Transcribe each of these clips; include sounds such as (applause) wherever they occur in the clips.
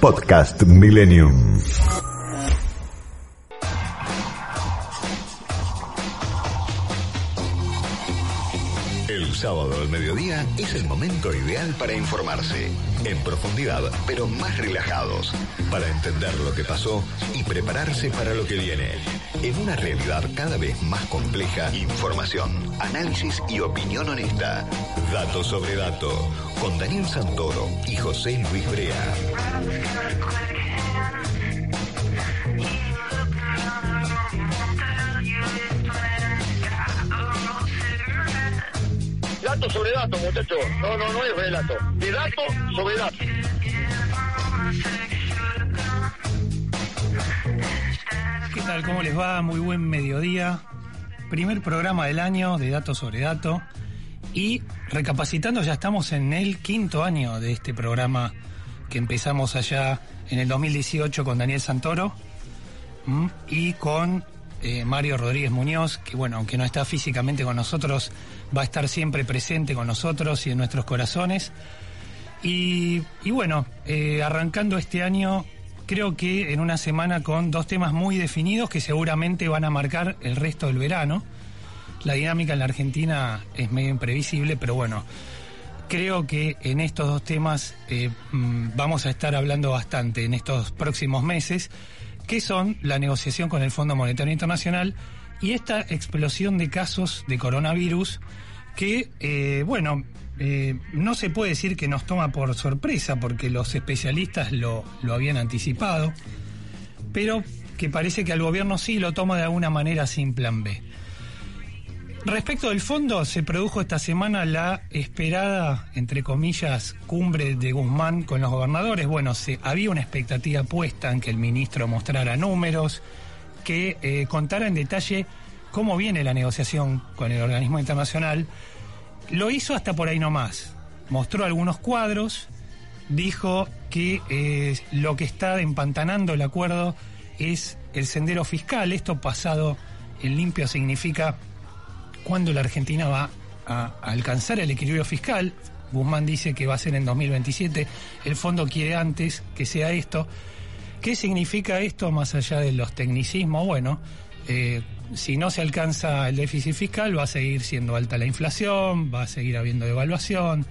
Podcast Millennium. Sábado al mediodía es el momento ideal para informarse, en profundidad, pero más relajados, para entender lo que pasó y prepararse para lo que viene. En una realidad cada vez más compleja, información, análisis y opinión honesta. Dato sobre dato, con Daniel Santoro y José Luis Brea. Dato sobre dato, muchachos. No, no, no es relato. De dato sobre dato. ¿Qué tal? ¿Cómo les va? Muy buen mediodía. Primer programa del año de Dato sobre Dato. Y recapacitando, ya estamos en el quinto año de este programa que empezamos allá en el 2018 con Daniel Santoro y con eh, Mario Rodríguez Muñoz, que bueno, aunque no está físicamente con nosotros, va a estar siempre presente con nosotros y en nuestros corazones. Y, bueno, eh, arrancando este año, creo que en una semana con dos temas muy definidos que seguramente van a marcar el resto del verano. La dinámica en la Argentina es medio imprevisible, pero bueno, creo que en estos dos temas eh, mm, vamos a estar hablando bastante en estos próximos meses, que son la negociación con el Fondo Monetario Internacional y esta explosión de casos de coronavirus que, eh, bueno, eh, no se puede decir que nos toma por sorpresa porque los especialistas lo, lo habían anticipado, pero que parece que al gobierno sí lo toma de alguna manera sin plan B. Respecto del fondo, se produjo esta semana la esperada, entre comillas, cumbre de Guzmán con los gobernadores. Bueno, se, había una expectativa puesta en que el ministro mostrara números, que eh, contara en detalle cómo viene la negociación con el organismo internacional. Lo hizo hasta por ahí nomás. Mostró algunos cuadros, dijo que eh, lo que está empantanando el acuerdo es el sendero fiscal. Esto pasado en limpio significa cuándo la Argentina va a, alcanzar el equilibrio fiscal. Guzmán dice que va a ser en 2027. El fondo quiere antes que sea esto. ¿Qué significa esto más allá de los tecnicismos? Bueno, eh, si no se alcanza el déficit fiscal, va a seguir siendo alta la inflación, va a seguir habiendo devaluación.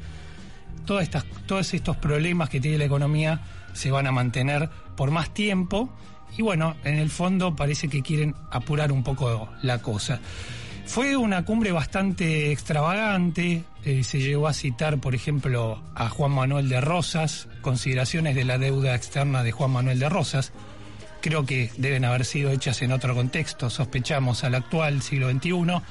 Todos estos problemas que tiene la economía se van a mantener por más tiempo. Y bueno, en el fondo parece que quieren apurar un poco la cosa. Fue una cumbre bastante extravagante, eh, se llegó a citar, por ejemplo, a Juan Manuel de Rosas, consideraciones de la deuda externa de Juan Manuel de Rosas, creo que deben haber sido hechas en otro contexto, sospechamos al actual siglo XXI.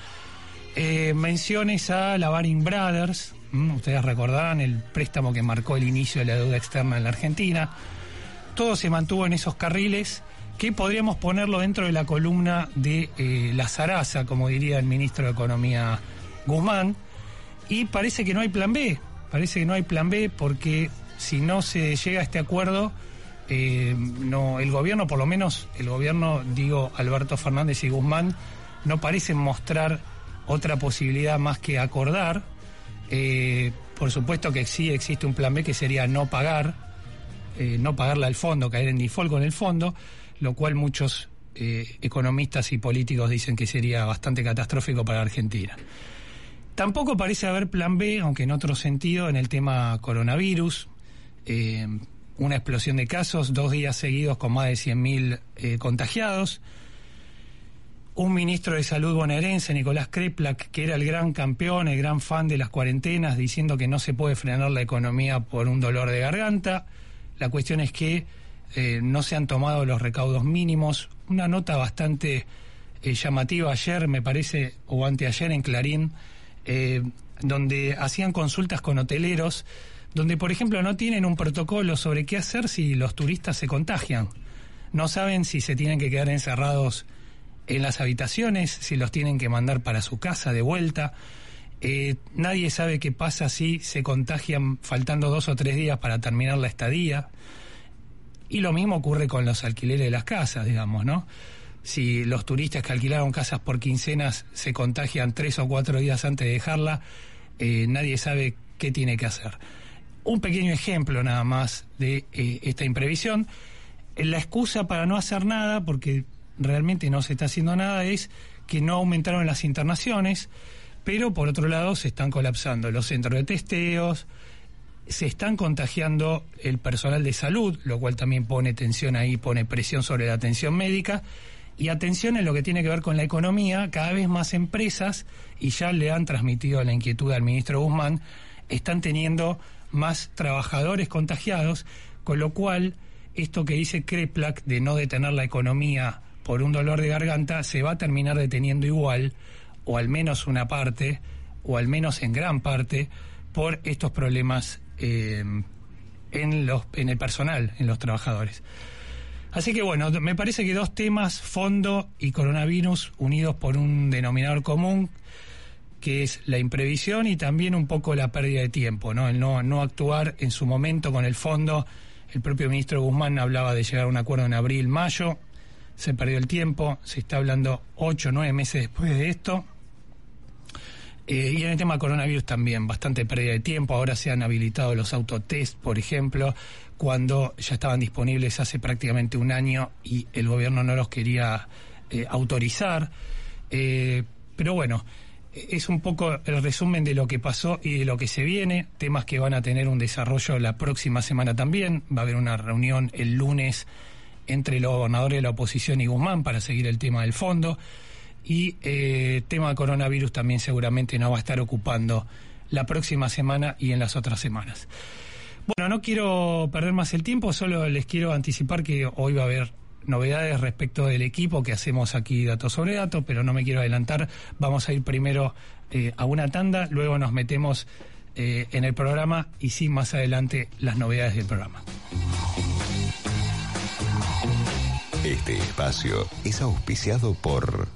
Eh, menciones a la Baring Brothers, ustedes recordarán el préstamo que marcó el inicio de la deuda externa en la Argentina. Todo se mantuvo en esos carriles que podríamos ponerlo dentro de la columna de eh, la zaraza, como diría el ministro de Economía Guzmán, y parece que no hay plan B, parece que no hay plan B porque si no se llega a este acuerdo, eh, el gobierno, por lo menos el gobierno, digo, Alberto Fernández y Guzmán, no parecen mostrar otra posibilidad más que acordar. Eh, por supuesto que sí existe un plan B que sería no pagar, no pagarle al fondo, caer en default con el fondo, lo cual muchos eh, economistas y políticos dicen que sería bastante catastrófico para Argentina. Tampoco parece haber plan B, aunque en otro sentido, en el tema coronavirus. Eh, una explosión de casos, dos días seguidos con más de 100.000 eh, contagiados. Un ministro de salud bonaerense, Nicolás Kreplak, que era el gran campeón, el gran fan de las cuarentenas, diciendo que no se puede frenar la economía por un dolor de garganta. La cuestión es que eh, no se han tomado los recaudos mínimos. Una nota bastante eh, llamativa ayer, me parece, o anteayer en Clarín, eh, donde hacían consultas con hoteleros donde por ejemplo no tienen un protocolo sobre qué hacer si los turistas se contagian. No saben si se tienen que quedar encerrados en las habitaciones, si los tienen que mandar para su casa de vuelta. Eh, nadie sabe qué pasa si se contagian faltando dos o tres días para terminar la estadía. Y lo mismo ocurre con los alquileres de las casas, digamos, ¿no? Si los turistas que alquilaron casas por quincenas se contagian tres o cuatro días antes de dejarla, eh, nadie sabe qué tiene que hacer. Un pequeño ejemplo nada más de eh, esta imprevisión. La excusa para no hacer nada, porque realmente no se está haciendo nada, es que no aumentaron las internaciones, pero por otro lado se están colapsando los centros de testeos, se están contagiando el personal de salud, lo cual también pone tensión ahí, pone presión sobre la atención médica. Y atención en lo que tiene que ver con la economía, cada vez más empresas, y ya le han transmitido la inquietud al ministro Guzmán, están teniendo más trabajadores contagiados, con lo cual esto que dice Kreplak de no detener la economía por un dolor de garganta se va a terminar deteniendo igual, o al menos una parte, o al menos en gran parte, por estos problemas eh, en, los, en el personal, en los trabajadores. Así que bueno, me parece que dos temas, fondo y coronavirus, unidos por un denominador común, que es la imprevisión y también un poco la pérdida de tiempo, ¿no? El no, no actuar en su momento con el fondo. El propio ministro Guzmán hablaba de llegar a un acuerdo en abril, mayo. Se perdió el tiempo, se está hablando ocho, nueve meses después de esto. Eh, y en el tema coronavirus también, bastante pérdida de tiempo. Ahora se han habilitado los autotest, por ejemplo, cuando ya estaban disponibles hace prácticamente un año y el gobierno no los quería eh, autorizar. Eh, pero bueno, es un poco el resumen de lo que pasó y de lo que se viene. Temas que van a tener un desarrollo la próxima semana también. Va a haber una reunión el lunes entre los gobernadores de la oposición y Guzmán para seguir el tema del fondo y eh, tema coronavirus también seguramente no va a estar ocupando la próxima semana y en las otras semanas. Bueno, no quiero perder más el tiempo, solo les quiero anticipar que hoy va a haber novedades respecto del equipo que hacemos aquí dato sobre dato, pero no me quiero adelantar. Vamos a ir primero eh, a una tanda, luego nos metemos eh, en el programa y sí, más adelante las novedades del programa. Este espacio es auspiciado por...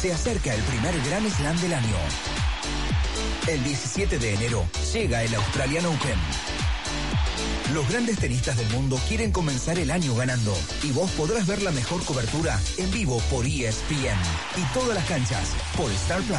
Se acerca el primer Gran Slam del año. El 17 de enero llega el Australian Open. Los grandes tenistas del mundo quieren comenzar el año ganando y vos podrás ver la mejor cobertura en vivo por ESPN y todas las canchas por Star Plus.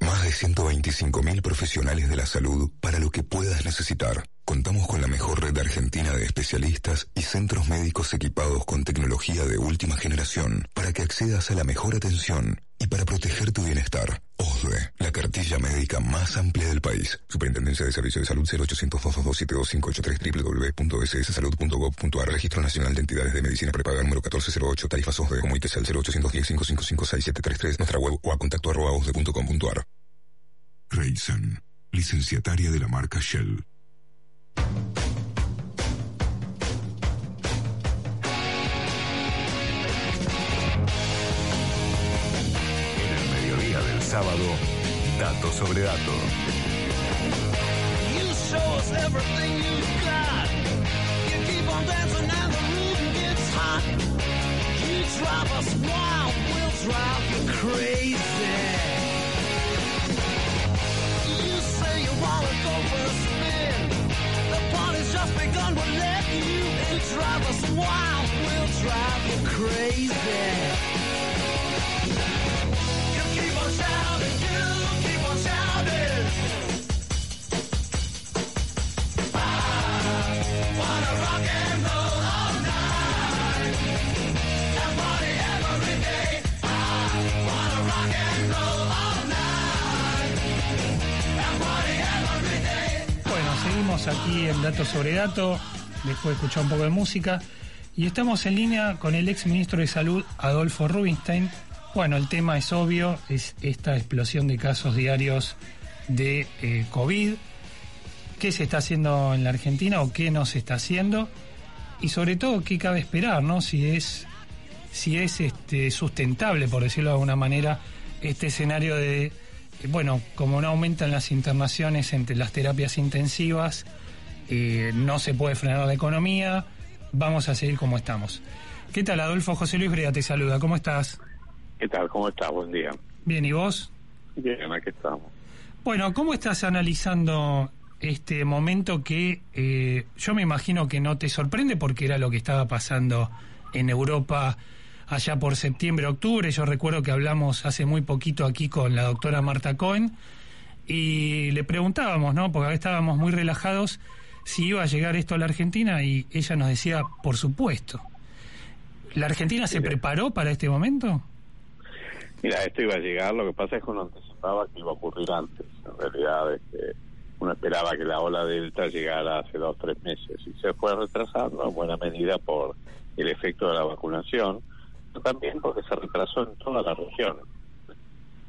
Más de 125.000 profesionales de la salud para lo que puedas necesitar. Contamos con la mejor red argentina de especialistas y centros médicos equipados con tecnología de última generación para que accedas a la mejor atención y para proteger tu bienestar. OSDE, la cartilla médica más amplia del país. Superintendencia de Servicios de Salud 0800 2272583 www.sssalud.gov.ar Registro Nacional de Entidades de Medicina Prepaga número 1408 Tarifas OSDE. Comuníquese al 0810 555 6733 nuestra web o a contacto arroba licenciataria de la marca Shell. Sábado, dato sobre dato. You begun, we'll let you in. Drive us wild, we'll drive you crazy. Aquí en Dato sobre Dato, después de escuchar un poco de música, y estamos en línea con el ex ministro de Salud, Adolfo Rubinstein. Bueno, el tema es obvio, es esta explosión de casos diarios de eh, COVID. ¿Qué se está haciendo en la Argentina o qué no se está haciendo? Y sobre todo, ¿qué cabe esperar, no? Si es, si es este, sustentable, por decirlo de alguna manera, este escenario de bueno, como no aumentan las internaciones entre las terapias intensivas, eh, no se puede frenar la economía, vamos a seguir como estamos. ¿Qué tal, Adolfo? José Luis Brea te saluda, ¿cómo estás? ¿Qué tal? ¿Cómo estás? Buen día. Bien, ¿y vos? Bien, aquí estamos. Bueno, ¿cómo estás analizando este momento que eh, yo me imagino que no te sorprende porque era lo que estaba pasando en Europa allá por septiembre, octubre? Yo recuerdo que hablamos hace muy poquito aquí con la doctora Marta Cohen y le preguntábamos, ¿no? Porque estábamos muy relajados si iba a llegar esto a la Argentina y ella nos decía, por supuesto. ¿La Argentina se Mira. preparó para este momento? Mira, esto iba a llegar, lo que pasa es que uno anticipaba que iba a ocurrir antes. En realidad, este, uno esperaba que la ola delta llegara hace dos o tres meses y se fue retrasando en buena medida por el efecto de la vacunación, también porque se retrasó en toda la región.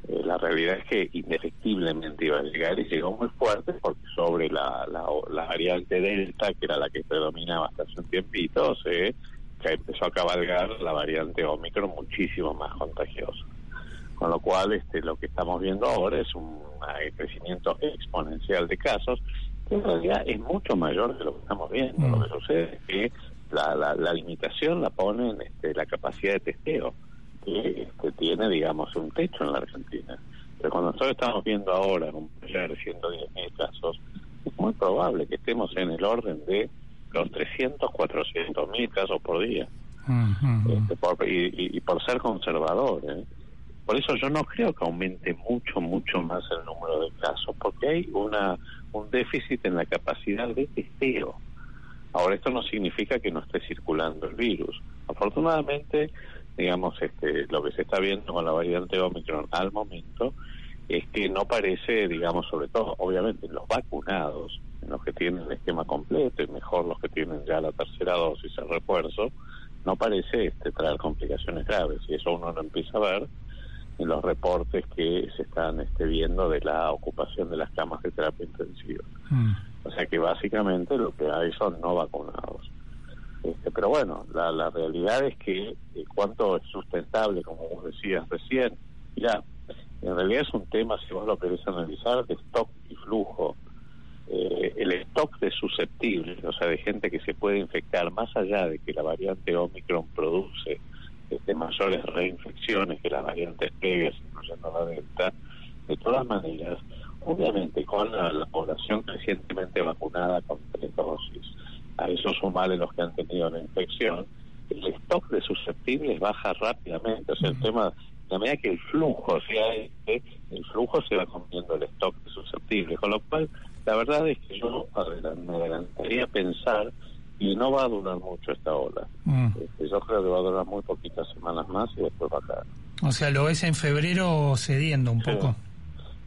Eh, la realidad es que indefectiblemente iba a llegar y llegó muy fuerte porque sobre la, la, la variante Delta, que era la que predominaba hasta hace un tiempito, se que empezó a cabalgar la variante Omicron muchísimo más contagiosa. Con lo cual, este, lo que estamos viendo ahora es un eh, crecimiento exponencial de casos, que en realidad es mucho mayor de lo que estamos viendo. Mm. Lo que sucede es que la, la, la limitación la pone en este, la capacidad de testeo, que este, tiene, digamos, un techo en la Argentina. Pero cuando nosotros estamos viendo ahora un ayer 110.000 casos, es muy probable que estemos en el orden de los 300, 400 mil casos por día. Este, por- y, y- y por ser conservador. ¿eh? Por eso yo no creo que aumente mucho, mucho más el número de casos, porque hay una un déficit en la capacidad de testeo. Ahora, esto no significa que no esté circulando el virus. Afortunadamente, digamos, este, lo que se está viendo con la variante Omicron al momento es que no parece, digamos, sobre todo, obviamente, en los vacunados, en los que tienen el esquema completo y mejor los que tienen ya la tercera dosis, el refuerzo, no parece este, traer complicaciones graves. Y eso uno lo empieza a ver en los reportes que se están este, viendo de la ocupación de las camas de terapia intensiva. Mm. O sea que básicamente lo que hay son no vacunados. Este, pero bueno, la, la realidad es que eh, cuánto es sustentable, como vos decías recién, ya en realidad es un tema, si vos lo querés analizar, de stock y flujo. Eh, el stock de susceptibles, o sea, de gente que se puede infectar, más allá de que la variante Omicron produce este, mayores reinfecciones que las variantes previas, incluyendo la Delta, de todas maneras, obviamente con la, la población crecientemente vacunada con tres dosis, a eso sumarle los que han tenido la infección, el stock de susceptibles baja rápidamente. O sea, el tema, la medida que el flujo sea este, el flujo se va comiendo el stock de susceptibles. Con lo cual, la verdad es que yo me adelantaría a pensar y no va a durar mucho esta ola. Mm. Yo creo que va a durar muy poquitas semanas más y después va a caer. O sea, lo ves en febrero cediendo un Sí. poco.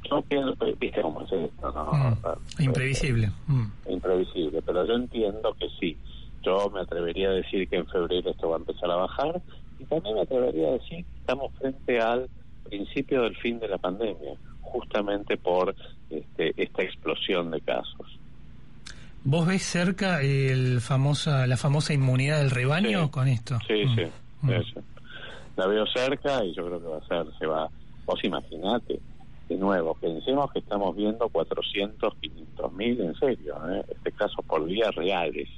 Yo pienso, viste cómo es esto, ¿no? Mm. Ah, Imprevisible. Mm. imprevisible, pero yo entiendo que sí. Yo me atrevería a decir que en febrero esto va a empezar a bajar y también me atrevería a decir que estamos frente al principio del fin de la pandemia, justamente por este, esta explosión de casos. ¿Vos ves cerca el famosa, la famosa inmunidad del rebaño Sí. con esto? Sí, Mm. sí, Mm. La veo cerca y yo creo que va a ser, se va, vos imaginate, de nuevo, pensemos que estamos viendo 400, 500 mil, en serio, ¿eh? este caso por día reales.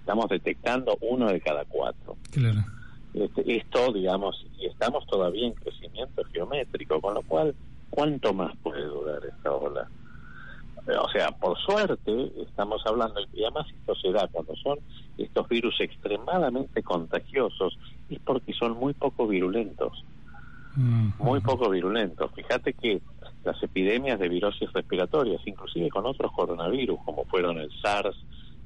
Estamos detectando uno de cada cuatro. Claro. Este, esto, digamos, y estamos todavía en crecimiento geométrico, con lo cual, ¿cuánto más puede durar esta ola? O sea, por suerte, estamos hablando, y además esto se da cuando son estos virus extremadamente contagiosos, es porque son muy poco virulentos, Mm. muy poco virulentos. Fíjate que las epidemias de virosis respiratorias, inclusive con otros coronavirus, como fueron el SARS,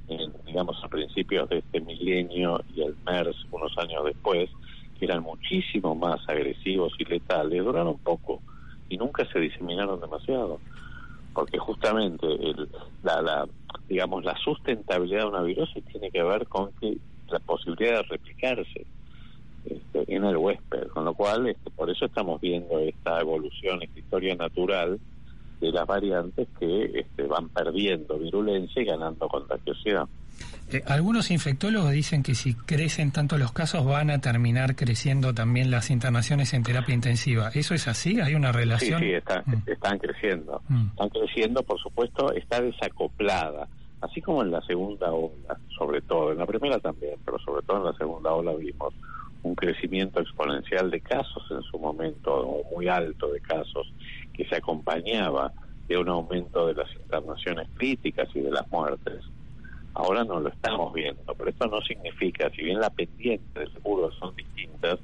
en, digamos, a principios de este milenio y el MERS unos años después, que eran muchísimo más agresivos y letales, duraron poco y nunca se diseminaron demasiado. Porque justamente el, la, la, digamos, la sustentabilidad de una virosis tiene que ver con que la posibilidad de replicarse este, en el huésped, con lo cual este, por eso estamos viendo esta evolución, esta historia natural de las variantes que este, van perdiendo virulencia y ganando contagiosidad. Eh, algunos infectólogos dicen que si crecen tanto los casos van a terminar creciendo también las internaciones en terapia intensiva. ¿Eso es así? ¿Hay una Sí, relación? sí, está- Mm. están creciendo. Mm. Están creciendo, por supuesto, está desacoplada. Así como en la segunda ola, sobre todo, en la primera también, pero sobre todo en la segunda ola vimos un crecimiento exponencial de casos en su momento, muy alto de casos, que se acompañaba de un aumento de las internaciones críticas y de las muertes. Ahora no lo estamos viendo, pero esto no significa, si bien la pendiente de seguros son distintas,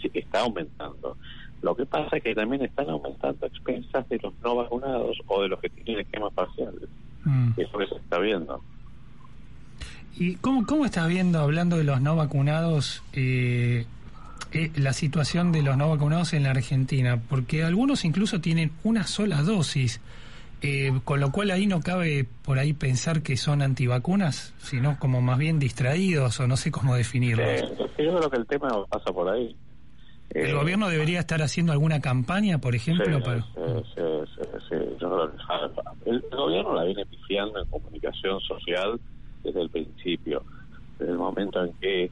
sí que está aumentando. Lo que pasa es que también están aumentando a expensas de los no vacunados o de los que tienen esquemas parciales. Mm. Eso que se está viendo. ¿Y cómo, cómo estás viendo, hablando de los no vacunados, eh, eh, la situación de los no vacunados en la Argentina? Porque algunos incluso tienen una sola dosis, eh, con lo cual ahí no cabe por ahí pensar que son antivacunas, sino como más bien distraídos o no sé cómo definirlos. Eh, yo creo que el tema pasa por ahí. ¿El Eh, gobierno debería estar haciendo alguna campaña, por ejemplo? Sí, para... sí, sí, sí, sí. Yo creo que el, el gobierno la viene pifiando en comunicación social desde el principio, desde el momento en que, eh,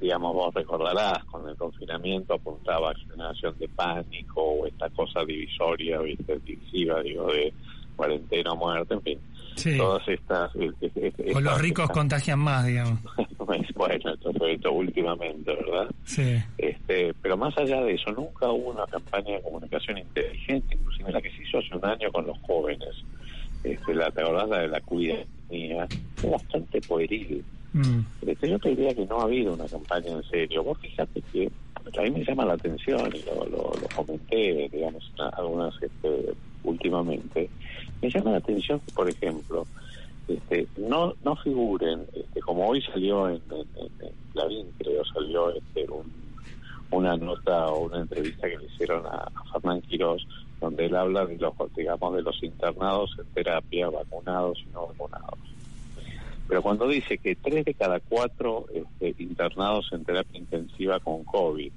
digamos, vos recordarás, con el confinamiento apuntaba a generación de pánico o esta cosa divisoria, ¿viste? divisiva, digo, de cuarentena o muerte, en fin. Sí. Todas estas... eh, eh, eh, O los estas- ricos contagian más, digamos. (laughs) bueno, esto fue esto últimamente, ¿verdad? Sí. Este, pero más allá de eso, nunca hubo una campaña de comunicación inteligente, inclusive la que se hizo hace un año con los jóvenes. Este, la, ¿Te acordás la de la cuidanía? Fue bastante pueril. Mm. Este, yo te diría que no ha habido una campaña en serio. Vos fíjate que a mí me llama la atención y lo, lo, comenté, digamos, a- algunas este, últimamente. Me llama la atención que, por ejemplo, este, no no figuren, este, como hoy salió en, en, en- en creo, salió este, un, una nota o una entrevista que le hicieron a, a Fernán Quirós, donde él habla de los, digamos, de los internados en terapia, vacunados y no vacunados. Pero cuando dice que tres de cada cuatro este, internados en terapia intensiva con COVID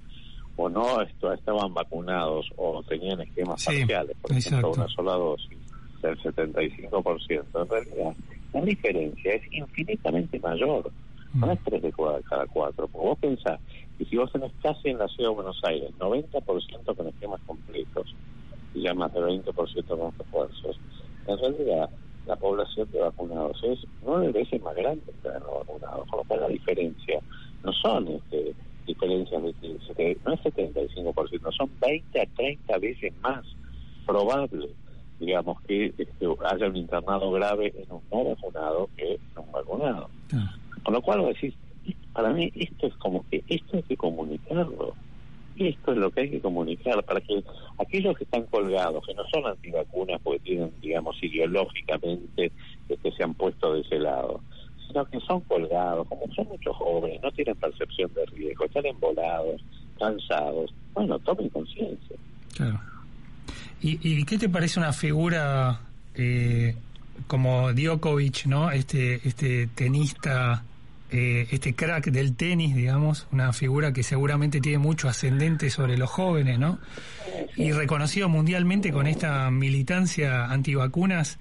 o no esto, estaban vacunados o tenían esquemas Sí, parciales, por ejemplo, exacto. una sola dosis, del 75%, en realidad la diferencia es infinitamente mayor. No es tres de cada cada cuatro. Porque vos pensás que si vos tenés casi en la ciudad de Buenos Aires 90% con esquemas completos y ya más de 20% con refuerzos, en realidad la población de vacunados es nueve veces más grande que la no vacunados, con lo cual la diferencia no son este, diferencias de, no es 75%, son 20 a 30 veces más probable, digamos, que este, haya un internado grave en un no vacunado que en un vacunado. Ah. Con lo cual decís, para mí esto es como que esto hay que comunicarlo. Esto es lo que hay que comunicar para que aquellos que están colgados, que no son antivacunas porque tienen, digamos, ideológicamente que se han puesto de ese lado, sino que son colgados, como son muchos jóvenes, no tienen percepción de riesgo, están embolados, cansados, bueno, tomen conciencia. Claro. ¿Y, ¿Y qué te parece una figura eh, como Djokovic, ¿no? Este, este tenista, eh, este crack del tenis, digamos, una figura que seguramente tiene mucho ascendente sobre los jóvenes, ¿no? Y reconocido mundialmente con esta militancia antivacunas.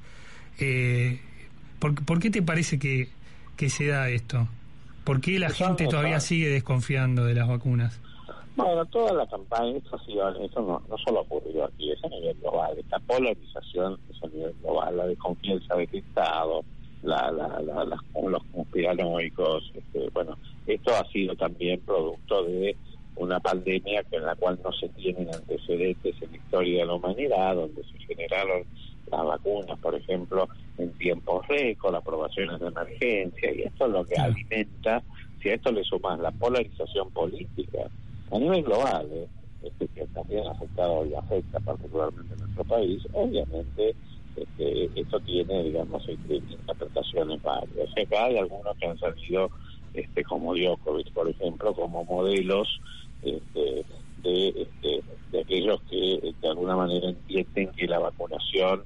Eh, ¿por, por qué te parece que, que se da esto? ¿Por qué la gente no todavía sabe. sigue desconfiando de las vacunas? Bueno, toda la campaña, esto, ha sido, esto no, no solo ocurrió aquí, es a nivel global. Esta polarización es a nivel global, la desconfianza del Estado, la, la, la, los conspiranoicos. Este, bueno, esto ha sido también producto de una pandemia que en la cual no se tienen antecedentes en la historia de la humanidad, donde se generaron las vacunas, por ejemplo, en tiempos récord, aprobaciones de emergencia, y esto es lo que alimenta, si a esto le sumas la polarización política, a nivel global, ¿eh? este, que también ha afectado y afecta particularmente a nuestro país, obviamente este, esto tiene, digamos, este, interpretaciones varias. Acá hay algunos que han salido, este, como Djokovic, por ejemplo, como modelos este, de, este, de aquellos que de alguna manera entienden que la vacunación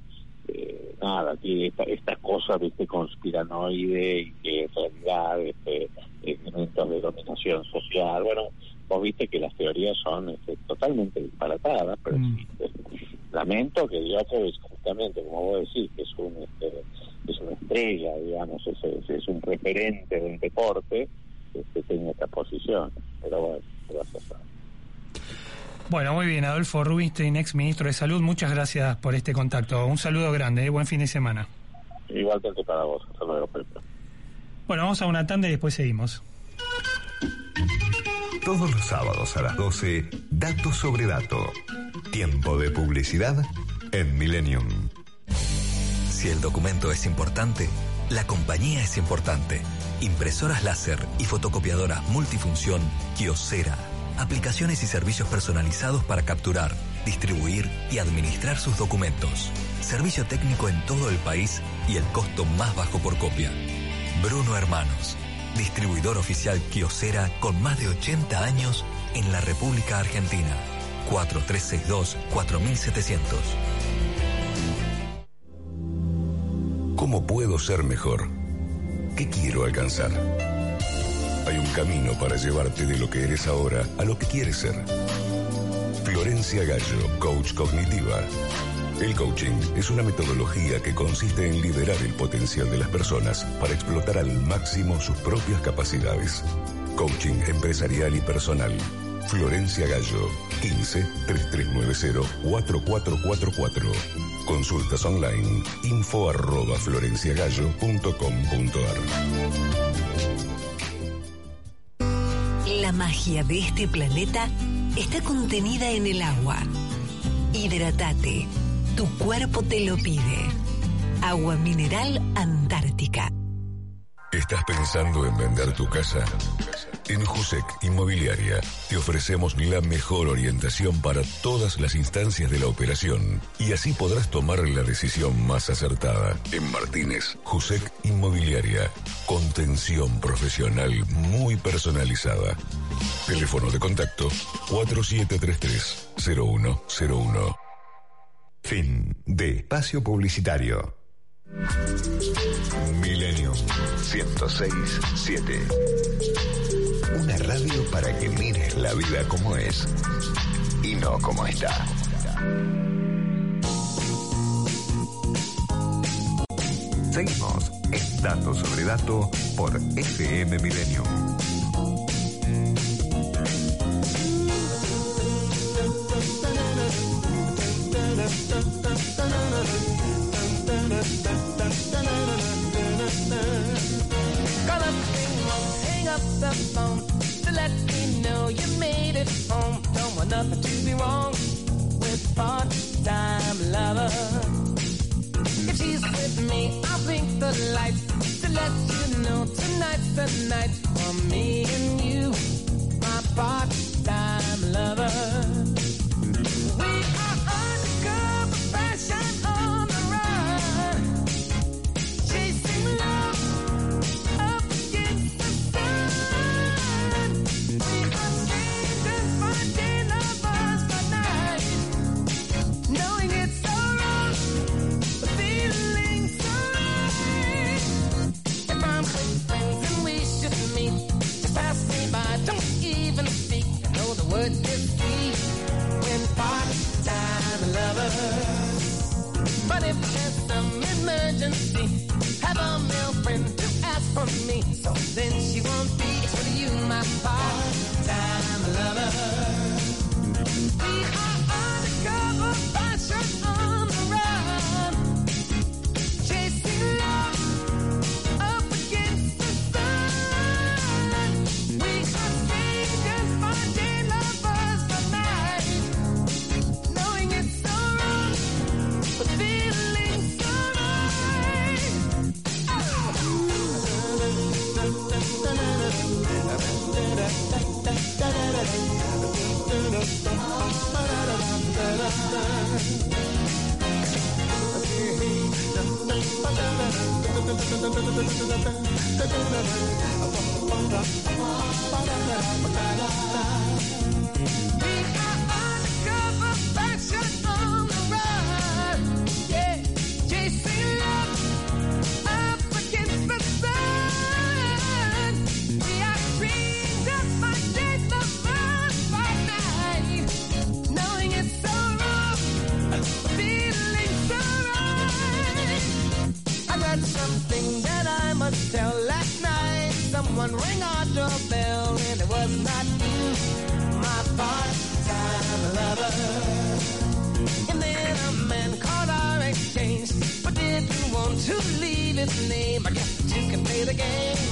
eh, nada, tiene esta, esta cosa viste conspiranoide y que en realidad este, elementos de dominación social. Bueno, vos viste que las teorías son este, totalmente disparatadas, pero Mm. existen. Lamento que Djokovic, justamente, como vos decís, que es un este, es una estrella, digamos, es, es, es un referente del deporte, este, tenga esta posición. Pero bueno, ¿qué vas a? Bueno, muy bien, Adolfo Rubinstein, ex ministro de Salud, muchas gracias por este contacto. Un saludo grande, ¿eh? buen fin de semana. Igualmente para vos. Hasta luego, Pepe. Bueno, vamos a una tanda y después seguimos. Todos los sábados a las 12, Dato sobre Dato. Tiempo de publicidad en Millennium. Si el documento es importante, la compañía es importante. Impresoras láser y fotocopiadoras multifunción Kiosera. Aplicaciones y servicios personalizados para capturar, distribuir y administrar sus documentos. Servicio técnico en todo el país y el costo más bajo por copia. Bruno Hermanos, distribuidor oficial Kiosera con más de 80 años en la República Argentina. 4362-4700. ¿Cómo puedo ser mejor? ¿Qué quiero alcanzar? Hay un camino para llevarte de lo que eres ahora a lo que quieres ser. Florencia Gallo, coach cognitiva. El coaching es una metodología que consiste en liberar el potencial de las personas para explotar al máximo sus propias capacidades. Coaching empresarial y personal. Florencia Gallo, 15 3390 4444. Consultas online, info arroba florenciagallo.com.ar. La magia de este planeta está contenida en el agua. Hidratate. Tu cuerpo te lo pide. Agua mineral Antártica. ¿Estás pensando en vender tu casa? En Jusec Inmobiliaria te ofrecemos la mejor orientación para todas las instancias de la operación y así podrás tomar la decisión más acertada. En Martínez, Jusec Inmobiliaria, contención profesional muy personalizada. Teléfono de contacto 4733-0101. Fin de espacio publicitario. Millennium 1067. Una radio para que mires la vida como es y no como está. Seguimos en Dato sobre Dato por FM Millennium. Phone to let me know you made it home. Don't want nothing to be wrong with part-time lover. If she's with me, I'll blink the lights to let you know tonight's the night for me and you, my part-time lover. Someone rang our bell, and it was not you, my part-time lover. And then a man called our exchange, but didn't want to leave his name. I guess you can play the game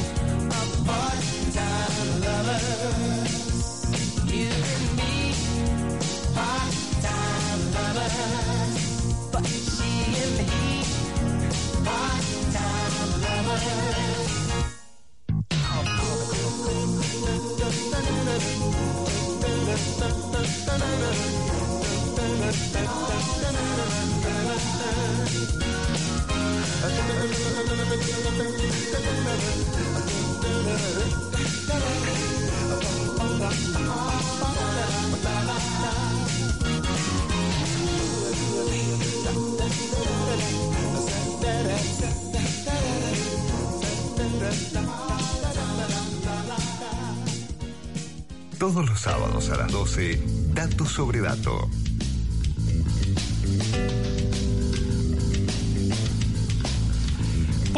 Todos los sábados a las 12, Dato sobre Dato.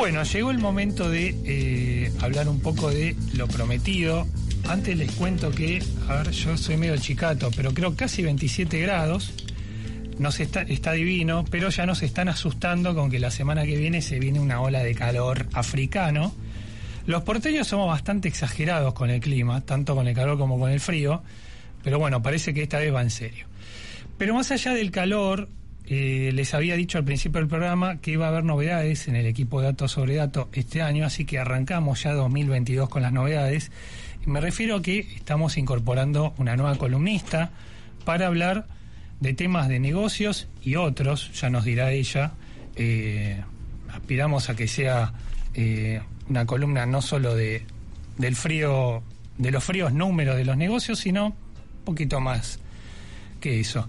Bueno, llegó el momento de eh, hablar un poco de lo prometido. Antes les cuento que, a ver, yo soy medio chicato, pero creo casi 27 grados. Nos está, está divino, pero ya nos están asustando con que la semana que viene se viene una ola de calor africano. Los porteños somos bastante exagerados con el clima, tanto con el calor como con el frío, pero bueno, parece que esta vez va en serio. Pero más allá del calor, eh, les había dicho al principio del programa que iba a haber novedades en el equipo de Datos sobre Datos este año, así que arrancamos ya 2022 con las novedades. Me refiero a que estamos incorporando una nueva columnista para hablar de temas de negocios y otros, ya nos dirá ella. Eh, aspiramos a que sea eh, una columna no solo de del frío, de los fríos números de los negocios, sino un poquito más que eso.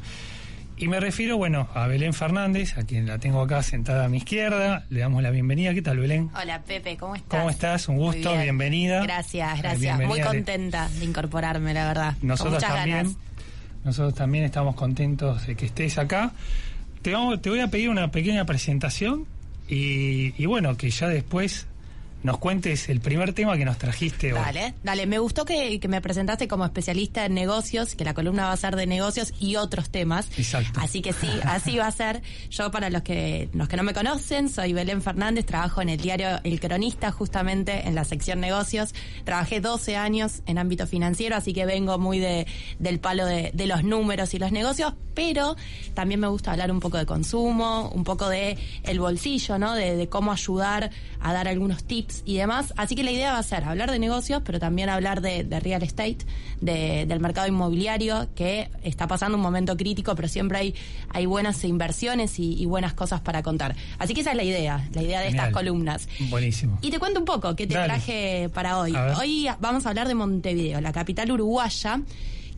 Y me refiero, bueno, a Belén Fernández, a quien la tengo acá sentada a mi izquierda. Le damos la bienvenida. ¿Qué tal, Belén? Hola Pepe, ¿cómo estás? ¿Cómo estás? Un gusto, bien. bienvenida. Gracias, gracias. bienvenida Muy contenta de incorporarme, la verdad. Con Nosotros muchas también. ganas. Nosotros también estamos contentos de que estés acá. Te, vamos, te voy a pedir una pequeña presentación y, y bueno, que ya después nos cuentes el primer tema que nos trajiste hoy. Dale, dale. Me gustó que, que me presentaste como especialista en negocios, que la columna va a ser de negocios y otros temas. Exacto. Así que sí, (laughs) así va a ser. Yo, para los que, los que no me conocen, soy Belén Fernández, trabajo en el diario El Cronista, justamente en la sección negocios. Trabajé 12 años en ámbito financiero, así que vengo muy de, del palo de, de los números y los negocios, pero también me gusta hablar un poco de consumo, un poco de el bolsillo, ¿no? De, de cómo ayudar a dar algunos tips y demás. Así que la idea va a ser hablar de negocios, pero también hablar de, de real estate, de- del mercado inmobiliario, que está pasando un momento crítico, pero siempre hay, hay buenas inversiones y, y buenas cosas para contar. Así que esa es la idea, la idea de Genial. estas columnas. Buenísimo. Y te cuento un poco qué te Dale. traje para hoy. Hoy vamos a hablar de Montevideo, la capital uruguaya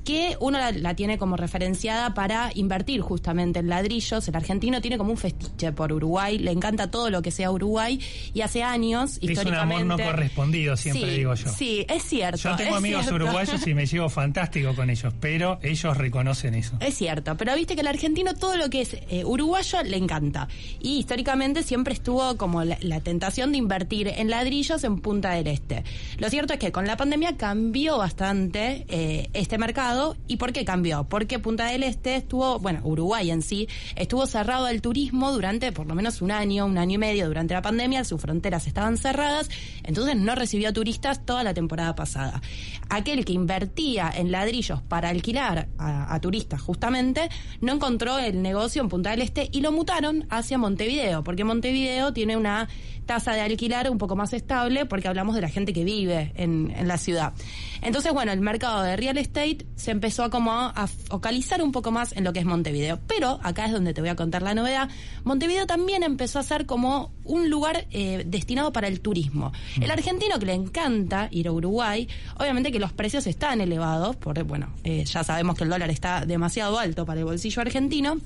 que uno la, la tiene como referenciada para invertir justamente en ladrillos. El argentino tiene como un festiche por Uruguay, le encanta todo lo que sea Uruguay y hace años, Es un amor no correspondido, siempre Sí, digo yo. Sí, es cierto. Yo tengo es amigos cierto. uruguayos y me llevo fantástico con ellos, pero ellos reconocen eso. Es cierto, pero viste que el argentino todo lo que es eh, uruguayo le encanta. Y históricamente siempre estuvo como la, la tentación de invertir en ladrillos en Punta del Este. Lo cierto es que con la pandemia cambió bastante eh, este mercado. ¿Y por qué cambió? Porque Punta del Este estuvo, bueno, Uruguay en sí, estuvo cerrado al turismo durante por lo menos un año, un año y medio durante la pandemia. Sus fronteras estaban cerradas, entonces no recibió turistas toda la temporada pasada. Aquel que invertía en ladrillos para alquilar a, a turistas justamente, no encontró el negocio en Punta del Este y lo mutaron hacia Montevideo, porque Montevideo tiene una tasa de alquilar un poco más estable porque hablamos de la gente que vive en, en la ciudad. Entonces, bueno, el mercado de real estate se empezó a como a focalizar un poco más en lo que es Montevideo. Pero acá es donde te voy a contar la novedad. Montevideo también empezó a ser como un lugar eh, destinado para el turismo. El argentino que le encanta ir a Uruguay, obviamente que los precios están elevados, porque bueno, eh, ya sabemos que el dólar está demasiado alto para el bolsillo argentino.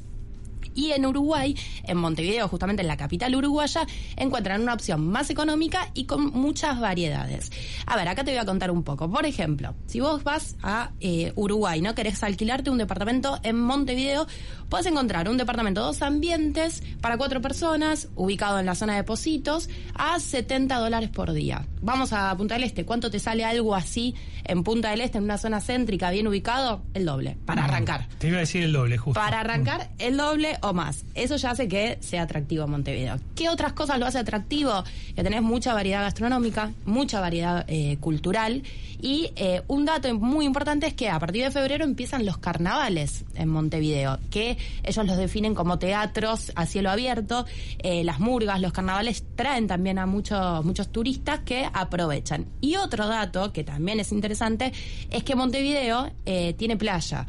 Y en Uruguay, en Montevideo, justamente en la capital uruguaya, encuentran una opción más económica y con muchas variedades. A ver, acá te voy a contar un poco. Por ejemplo, si vos vas a eh, Uruguay, ¿no? Querés alquilarte un departamento en Montevideo, puedes encontrar un departamento dos ambientes para cuatro personas, ubicado en la zona de Positos, a 70 dólares por día. Vamos a Punta del Este. ¿Cuánto te sale algo así en Punta del Este, en una zona céntrica, bien ubicado? El doble, para arrancar. Te iba a decir el doble, justo. Para arrancar, el doble o más. Eso ya hace que sea atractivo Montevideo. ¿Qué otras cosas lo hace atractivo? Que tenés mucha variedad gastronómica, mucha variedad eh, cultural. Y eh, un dato muy importante es que a partir de febrero empiezan los carnavales en Montevideo, que ellos los definen como teatros a cielo abierto. Eh, las murgas, los carnavales traen también a muchos, muchos turistas que aprovechan. Y otro dato que también es interesante es que Montevideo tiene playa.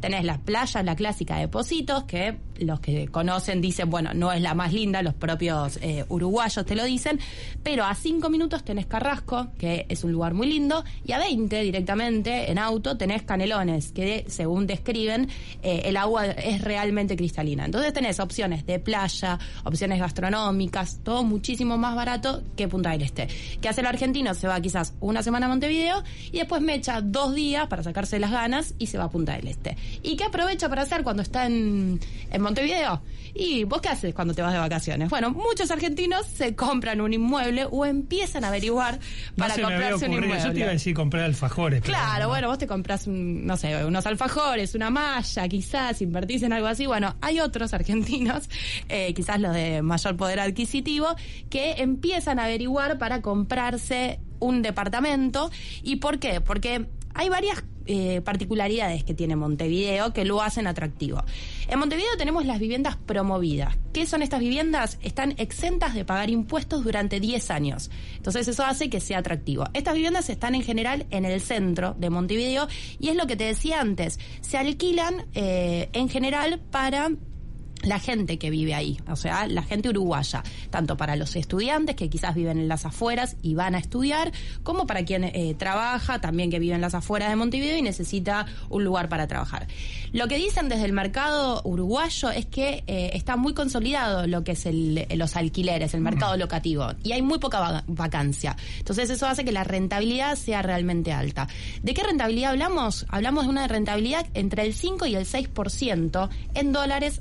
Tenés la playa, la clásica de Positos, que los que conocen dicen, bueno, no es la más linda, los propios eh, uruguayos te lo dicen, pero a cinco minutos tenés Carrasco, que es un lugar muy lindo, y a 20 directamente en auto tenés Canelones, que según describen, eh, el agua es realmente cristalina. Entonces tenés opciones de playa, opciones gastronómicas, todo muchísimo más barato que Punta del Este. Que hace el argentino? Se va quizás una semana a Montevideo y después me echa dos días para sacarse las ganas y se va a Punta del Este. ¿Y qué aprovecha para hacer cuando está en Montevideo? ¿Y vos qué haces cuando te vas de vacaciones? Bueno, muchos argentinos se compran un inmueble o empiezan a averiguar para no comprarse un inmueble. Yo te iba a decir comprar alfajores. Claro, no. bueno, vos te compras, un, no sé, unos alfajores, una malla, quizás invertís en algo así. Bueno, hay otros argentinos, (laughs) eh, quizás los de mayor poder adquisitivo, que empiezan a averiguar para comprarse un departamento. ¿Y por qué? Porque hay varias eh, particularidades que tiene Montevideo que lo hacen atractivo. En Montevideo tenemos las viviendas promovidas. ¿Qué son estas viviendas? Están exentas de pagar impuestos durante 10 años. Entonces eso hace que sea atractivo. Estas viviendas están en general en el centro de Montevideo y es lo que te decía antes. Se alquilan eh, en general para la gente que vive ahí, o sea, la gente uruguaya, tanto para los estudiantes que quizás viven en las afueras y van a estudiar, como para quien eh, trabaja, también que vive en las afueras de Montevideo y necesita un lugar para trabajar. Lo que dicen desde el mercado uruguayo es que eh, está muy consolidado lo que es el, los alquileres, el mercado locativo, y hay muy poca va- vacancia. Entonces eso hace que la rentabilidad sea realmente alta. ¿De qué rentabilidad hablamos? Hablamos de una rentabilidad entre el 5 y el 6% en dólares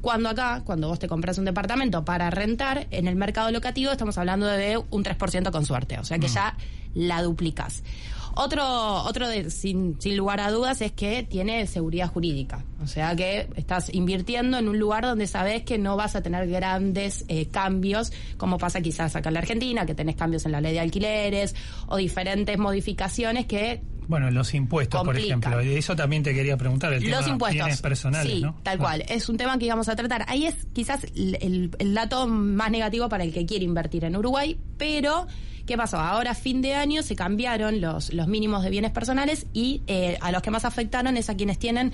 Cuando acá, cuando vos te compras un departamento para rentar, en el mercado locativo estamos hablando de un 3% con suerte, o sea que ya la duplicas. Otro, otro de, sin, sin lugar a dudas es que tiene seguridad jurídica. O sea que estás invirtiendo en un lugar donde sabes que no vas a tener grandes eh, cambios, como pasa quizás acá en la Argentina, que tenés cambios en la ley de alquileres o diferentes modificaciones que Bueno, los impuestos, por ejemplo. Y eso también te quería preguntar, el los tema impuestos. bienes personales, sí, ¿no? tal cual. Es un tema que íbamos a tratar. Ahí es quizás el, el- el dato más negativo para el que quiere invertir en Uruguay, pero ¿qué pasó? Ahora, fin de año, se cambiaron los, los mínimos de bienes personales y eh, a los que más afectaron es a quienes tienen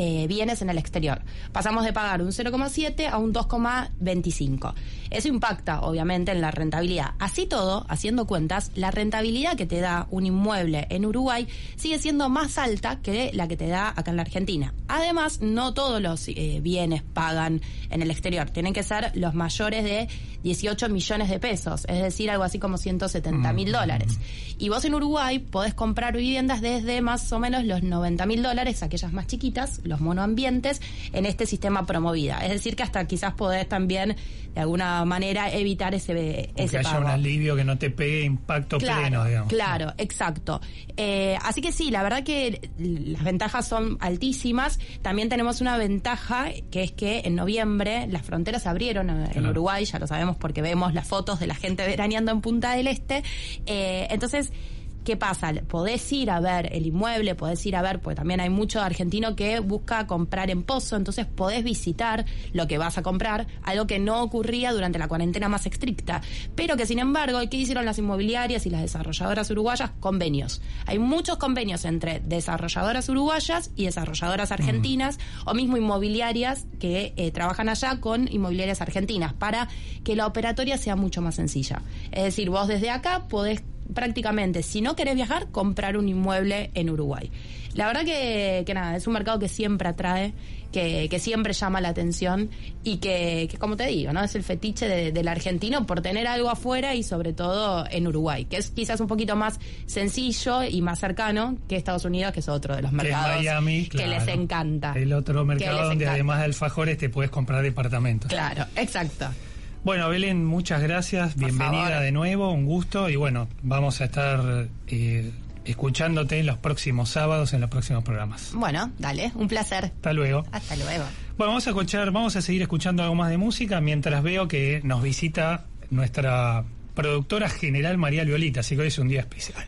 eh, bienes en el exterior. Pasamos de pagar un 0,7 a un 2,25. Eso impacta, obviamente, en la rentabilidad. Así todo, haciendo cuentas, la rentabilidad que te da un inmueble en Uruguay sigue siendo más alta que la que te da acá en la Argentina. Además, no todos los eh, bienes pagan en el exterior. Tienen que ser los mayores de 18 millones de pesos, es decir, algo así como 170 mil dólares. Y vos en Uruguay podés comprar viviendas desde más o menos los 90 mil dólares, aquellas más chiquitas, los monoambientes, en este sistema promovida. Es decir, que hasta quizás podés también, de alguna manera, evitar ese, ese que haya pago. un alivio que no te pegue impacto Claro, pleno, digamos. Claro, exacto. Eh, así que sí, la verdad que las ventajas son altísimas. También tenemos una ventaja que es que en noviembre las fronteras se abrieron eh, en Claro. Uruguay, ya lo sabemos porque vemos las fotos de la gente veraneando en Punta del Este. Eh, entonces, ¿Qué pasa? Podés ir a ver el inmueble, podés ir a ver, porque también hay mucho argentino que busca comprar en pozo, entonces podés visitar lo que vas a comprar, algo que no ocurría durante la cuarentena más estricta, pero que sin embargo, ¿qué hicieron las inmobiliarias y las desarrolladoras uruguayas? Convenios. Hay muchos convenios entre desarrolladoras uruguayas y desarrolladoras argentinas, o mismo inmobiliarias que eh, trabajan allá con inmobiliarias argentinas, para que la operatoria sea mucho más sencilla. Es decir, vos desde acá podés prácticamente, si no querés viajar, comprar un inmueble en Uruguay. La verdad que, que nada, es un mercado que siempre atrae, que, que siempre llama la atención y que, que, como te digo, ¿no? Es el fetiche de- del argentino por tener algo afuera y sobre todo en Uruguay, que es quizás un poquito más sencillo y más cercano que Estados Unidos, que es otro de los Que mercados Miami, que claro. les encanta. El otro mercado donde encanta. además de alfajores te puedes comprar departamentos. Claro, exacto. Bueno, Belén, muchas gracias. Por Bienvenida favor. de nuevo, un gusto. Y bueno, vamos a estar eh, escuchándote en los próximos sábados, en los próximos programas. Bueno, dale, un placer. Hasta luego. Hasta luego. Bueno, vamos a escuchar, vamos a seguir escuchando algo más de música mientras veo que nos visita nuestra productora general María Violita, así que hoy es un día especial.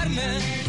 olvidarme.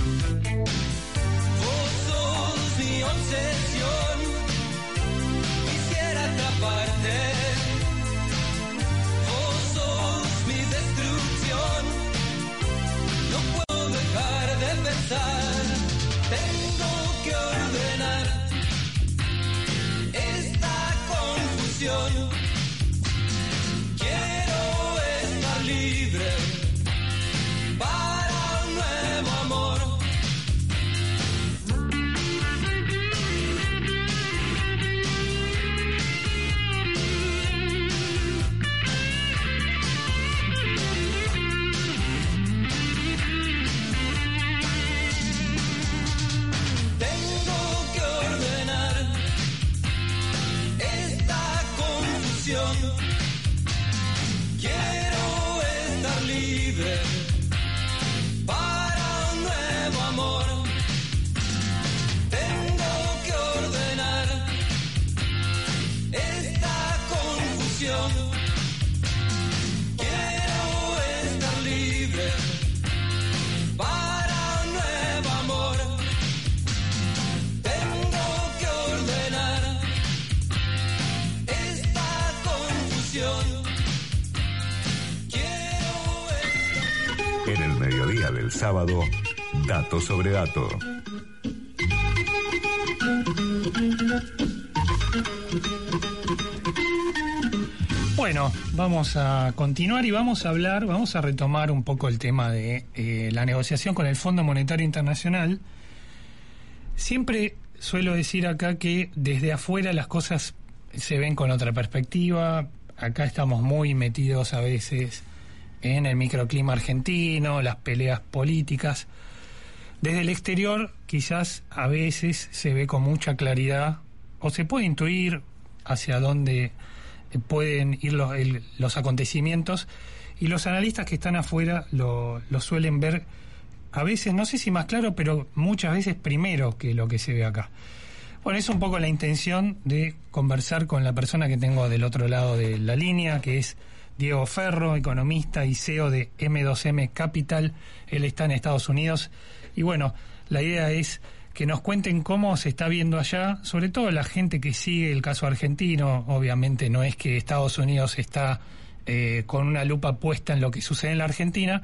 Bueno, vamos a continuar y vamos a hablar, vamos a retomar un poco el tema de eh, la negociación con el Fondo Monetario Internacional. Siempre suelo decir acá que desde afuera las cosas se ven con otra perspectiva. Acá estamos muy metidos a veces en el microclima argentino, las peleas políticas. Desde el exterior quizás a veces se ve con mucha claridad o se puede intuir hacia dónde eh, pueden ir los, los acontecimientos y los analistas que están afuera lo, lo suelen ver a veces, no sé si más claro, pero muchas veces primero que lo que se ve acá. Bueno, es un poco la intención de conversar con la persona que tengo del otro lado de la línea, que es Diego Ferro, economista y CEO de M2M Capital. Él está en Estados Unidos. Y bueno, la idea es que nos cuenten cómo se está viendo allá, sobre todo la gente que sigue el caso argentino. Obviamente no es que Estados Unidos está eh, con una lupa puesta en lo que sucede en la Argentina,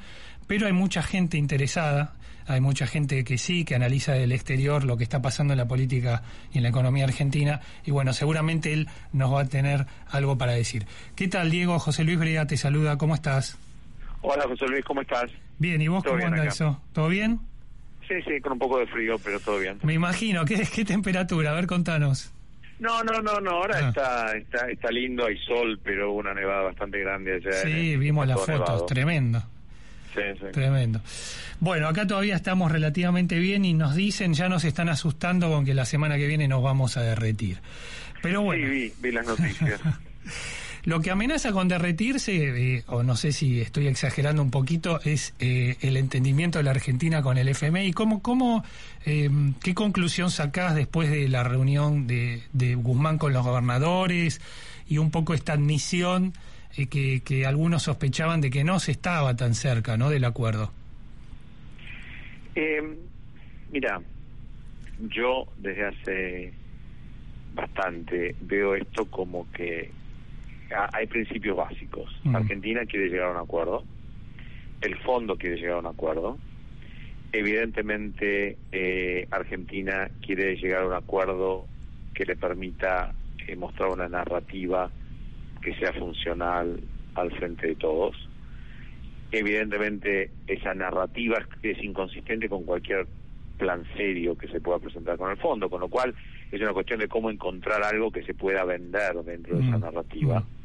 pero hay mucha gente interesada, hay mucha gente que sí, que analiza del exterior lo que está pasando en la política y en la economía argentina, y bueno, seguramente él nos va a tener algo para decir. ¿Qué tal, Diego? José Luis Brea te saluda, ¿cómo estás? Hola José Luis, ¿cómo estás? Bien, ¿y vos Todo cómo anda acá. eso? ¿Todo bien? Sí, sí, con un poco de frío, pero todo bien. Me imagino, ¿qué, qué temperatura? A ver, contanos. No, no, no, no, ahora Ah. está, está está lindo, hay sol, pero hubo una nevada bastante grande allá. Sí, en- vimos las fotos, nevado. tremendo. Sí, sí. Tremendo. Bueno, acá todavía estamos relativamente bien y nos dicen, ya nos están asustando con que la semana que viene nos vamos a derretir. Pero bueno, Sí, vi, vi las noticias. (laughs) lo que amenaza con derretirse, eh, o no sé si estoy exagerando un poquito, es eh, el entendimiento de la Argentina con el FMI. ¿Cómo, cómo, eh, ¿Qué conclusión sacás después de la reunión de, Guzmán con los gobernadores y un poco esta admisión eh, que, que algunos sospechaban de que no se estaba tan cerca ¿no? del acuerdo? Eh, mira, yo desde hace bastante veo esto como que hay principios básicos. Mm. Argentina quiere llegar a un acuerdo, el fondo quiere llegar a un acuerdo, evidentemente eh, Argentina quiere llegar a un acuerdo que le permita eh, mostrar una narrativa que sea funcional al frente de todos evidentemente esa narrativa es, inconsistente con cualquier plan serio que se pueda presentar con el fondo, con lo cual es una cuestión de cómo encontrar algo que se pueda vender dentro de esa Mm.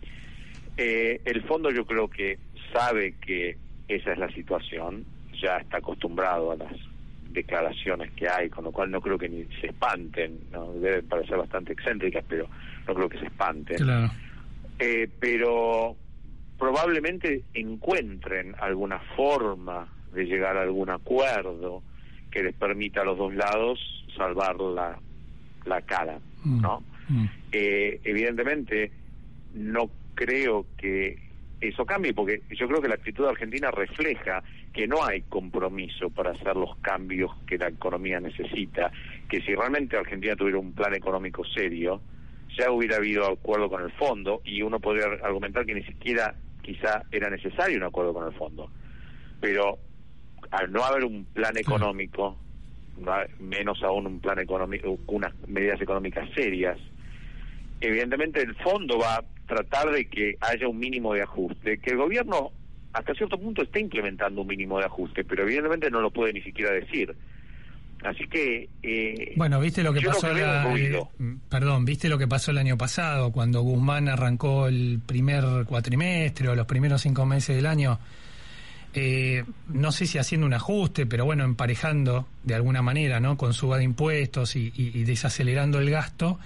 Eh, el fondo yo creo que sabe que esa es la situación, ya está acostumbrado a las declaraciones que hay, con lo cual no creo que ni se espanten, ¿no? deben parecer bastante excéntricas, pero no creo que se espanten Claro. eh, pero probablemente encuentren alguna forma de llegar a algún acuerdo que les permita a los dos lados salvar la, la cara, Mm. ¿no? Mm. Eh, evidentemente no creo que eso cambie porque yo creo que la actitud argentina refleja que no hay compromiso para hacer los cambios que la economía necesita, que si realmente Argentina tuviera un plan económico serio, ya hubiera habido acuerdo con el fondo y uno podría argumentar que ni siquiera quizá era necesario un acuerdo con el fondo. Pero al no haber un plan económico, menos aún un plan económico, unas medidas económicas serias, evidentemente el fondo va tratar de que haya un mínimo de ajuste, que el gobierno hasta cierto punto está implementando un mínimo de ajuste, pero evidentemente no lo puede ni siquiera decir. Así que... eh, Bueno, viste lo que pasó que la- eh, mm, perdón, viste lo que pasó el año pasado cuando Guzmán arrancó el primer cuatrimestre o los primeros cinco meses del año. eh, no sé si haciendo un ajuste, pero bueno, emparejando de alguna manera, ¿no? Con suba de impuestos y, y- y desacelerando el gasto,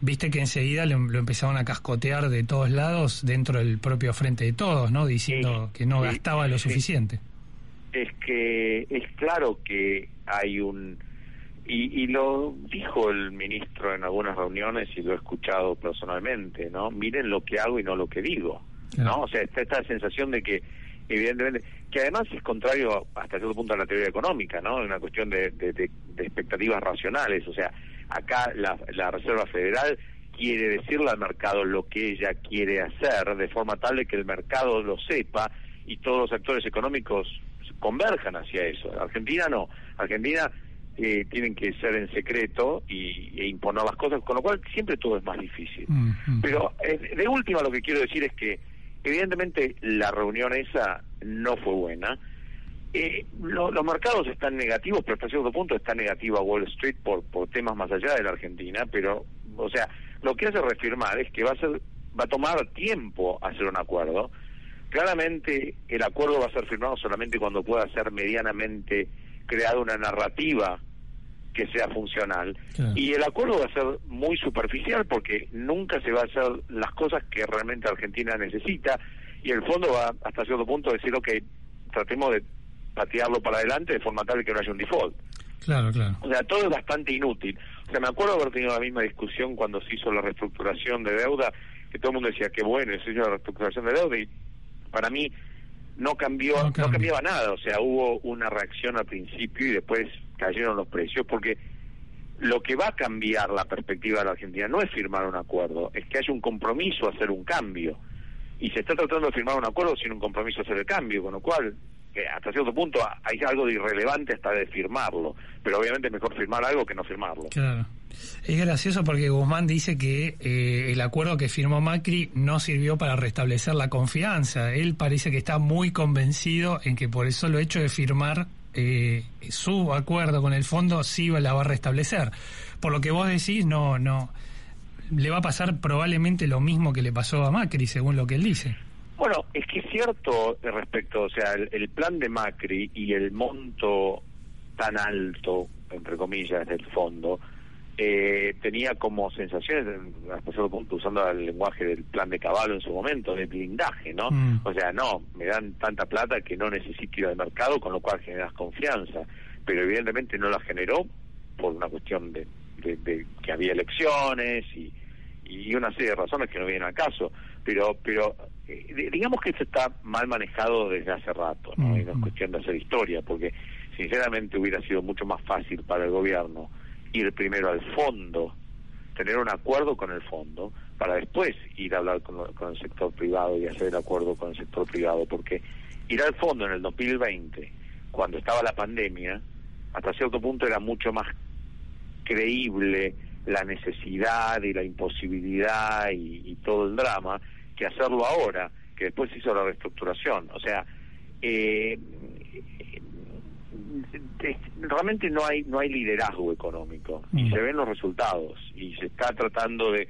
viste que enseguida lo, lo empezaron a cascotear de todos lados dentro del propio frente de todos, ¿no? Diciendo que no gastaba lo suficiente. es que es claro que hay un y, y lo dijo el ministro en algunas reuniones y lo he escuchado personalmente, ¿no? Miren lo que hago y no lo que digo, ¿no? O sea, está esta sensación de que evidentemente que además es contrario hasta cierto punto a la teoría económica, ¿no? Es una cuestión de, de- de- de expectativas racionales, o sea, acá la, la Reserva Federal quiere decirle al mercado lo que ella quiere hacer de forma tal de que el mercado lo sepa y todos los actores económicos converjan hacia eso. Argentina no. Argentina eh, tienen que ser en secreto y, e imponer las cosas, con lo cual siempre todo es más difícil. Mm. Pero eh, de última lo que quiero decir es que evidentemente la reunión esa no fue buena. Eh, lo- los mercados están negativos, pero hasta cierto punto está negativa Wall Street por, por temas más allá de la Argentina, pero, o sea, lo que hace reafirmar es que va a ser, va a tomar tiempo hacer un acuerdo. Claramente el acuerdo va a ser firmado solamente cuando pueda ser medianamente creada una narrativa que sea funcional. Claro. Y el acuerdo va a ser muy superficial porque nunca se va a hacer las cosas que realmente Argentina necesita y el fondo va hasta cierto punto a decir, ok, tratemos de patearlo para adelante de forma tal que no haya un default. Claro, claro. O sea, todo es bastante inútil. O sea, me acuerdo haber tenido la misma discusión cuando se hizo la reestructuración de deuda, que todo el mundo decía que bueno, se hizo la reestructuración de deuda y para mí no cambió, No no, cambia. cambiaba nada. O sea, hubo una reacción al principio y después cayeron los precios porque lo que va a cambiar la perspectiva de la Argentina no es firmar un acuerdo, es que haya un compromiso a hacer un cambio. Y se está tratando de firmar un acuerdo sin un compromiso a hacer el cambio, con lo cual, que hasta cierto punto hay algo de irrelevante hasta de firmarlo. Pero obviamente es mejor firmar algo que no firmarlo. Claro. Es gracioso porque Guzmán dice que eh, el acuerdo que firmó Macri no sirvió para restablecer la confianza. Él parece que está muy convencido en que por el solo hecho de firmar eh, su acuerdo con el fondo sí la va a restablecer. Por lo que vos decís, no, no. Le va a pasar probablemente lo mismo que le pasó a Macri, según lo que él dice. Bueno, es que es cierto respecto, o sea, el, el plan de Macri y el monto tan alto, entre comillas, del fondo, eh, tenía como sensaciones, hasta cierto punto, usando el lenguaje del plan de Caballo en su momento, de blindaje, ¿no? Mm. O sea, no, me dan tanta plata que no necesito ir al mercado, con lo cual generas confianza. Pero evidentemente no la generó por una cuestión de, de- de que había elecciones y, y una serie de razones que no vienen al caso. Pero, pero eh, di- digamos que esto está mal manejado desde hace rato, ¿no? Y no es cuestión de hacer historia, porque sinceramente hubiera sido mucho más fácil para el gobierno ir primero al fondo, tener un acuerdo con el fondo, para después ir a hablar con, con el sector privado y hacer el acuerdo con el sector privado, porque ir al fondo en el 2020, cuando estaba la pandemia, hasta cierto punto era mucho más creíble la necesidad y la imposibilidad y, y todo el drama que hacerlo ahora, que después se hizo la reestructuración. O sea, eh, realmente no hay no hay liderazgo económico y Mm. se ven los resultados y se está tratando de,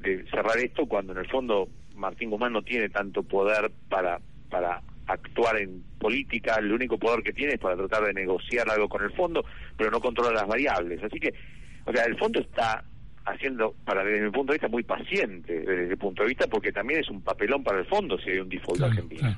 de cerrar esto cuando en el fondo Martín Guzmán no tiene tanto poder para para actuar en política, el único poder que tiene es para tratar de negociar algo con el fondo, pero no controla las variables. Así que, o sea, el fondo está haciendo, para desde mi punto de vista, muy paciente, desde ese punto de vista, porque también es un papelón para el fondo si hay un default argentino.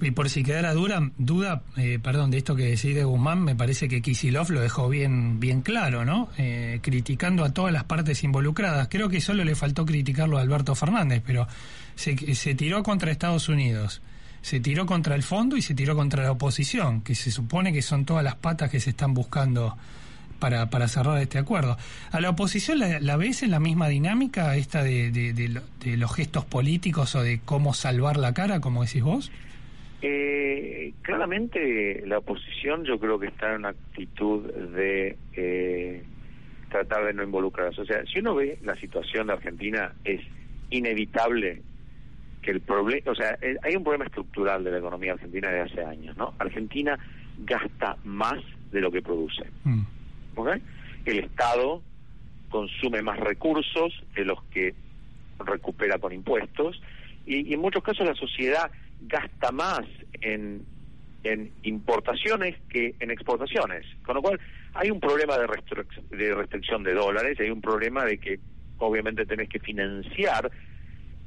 Y por si quedara dura, duda, eh, perdón, de esto que decís de Guzmán, me parece que Kisilov lo dejó bien, bien claro, ¿no? Eh, criticando a todas las partes involucradas. Creo que solo le faltó criticarlo a Alberto Fernández, pero se, se tiró contra Estados Unidos, se tiró contra el fondo y se tiró contra la oposición, que se supone que son todas las patas que se están buscando para, para cerrar este acuerdo. ¿A la oposición la, la ves en la misma dinámica esta de, de- de lo- de los gestos políticos o de cómo salvar la cara, como decís vos? Eh, claramente la oposición yo creo que está en una actitud de eh, tratar de no involucrarse. O sea, si uno ve la situación de Argentina es inevitable que el problema, o sea, eh, hay un problema estructural de la economía argentina de hace años, ¿no? Argentina gasta más de lo que produce. ¿Ok? El Estado consume más recursos de los que recupera con impuestos y, y en muchos casos la sociedad gasta más en, en importaciones que en exportaciones. Con lo cual hay un problema de, restric- de restricción de dólares, hay un problema de que obviamente tenés que financiar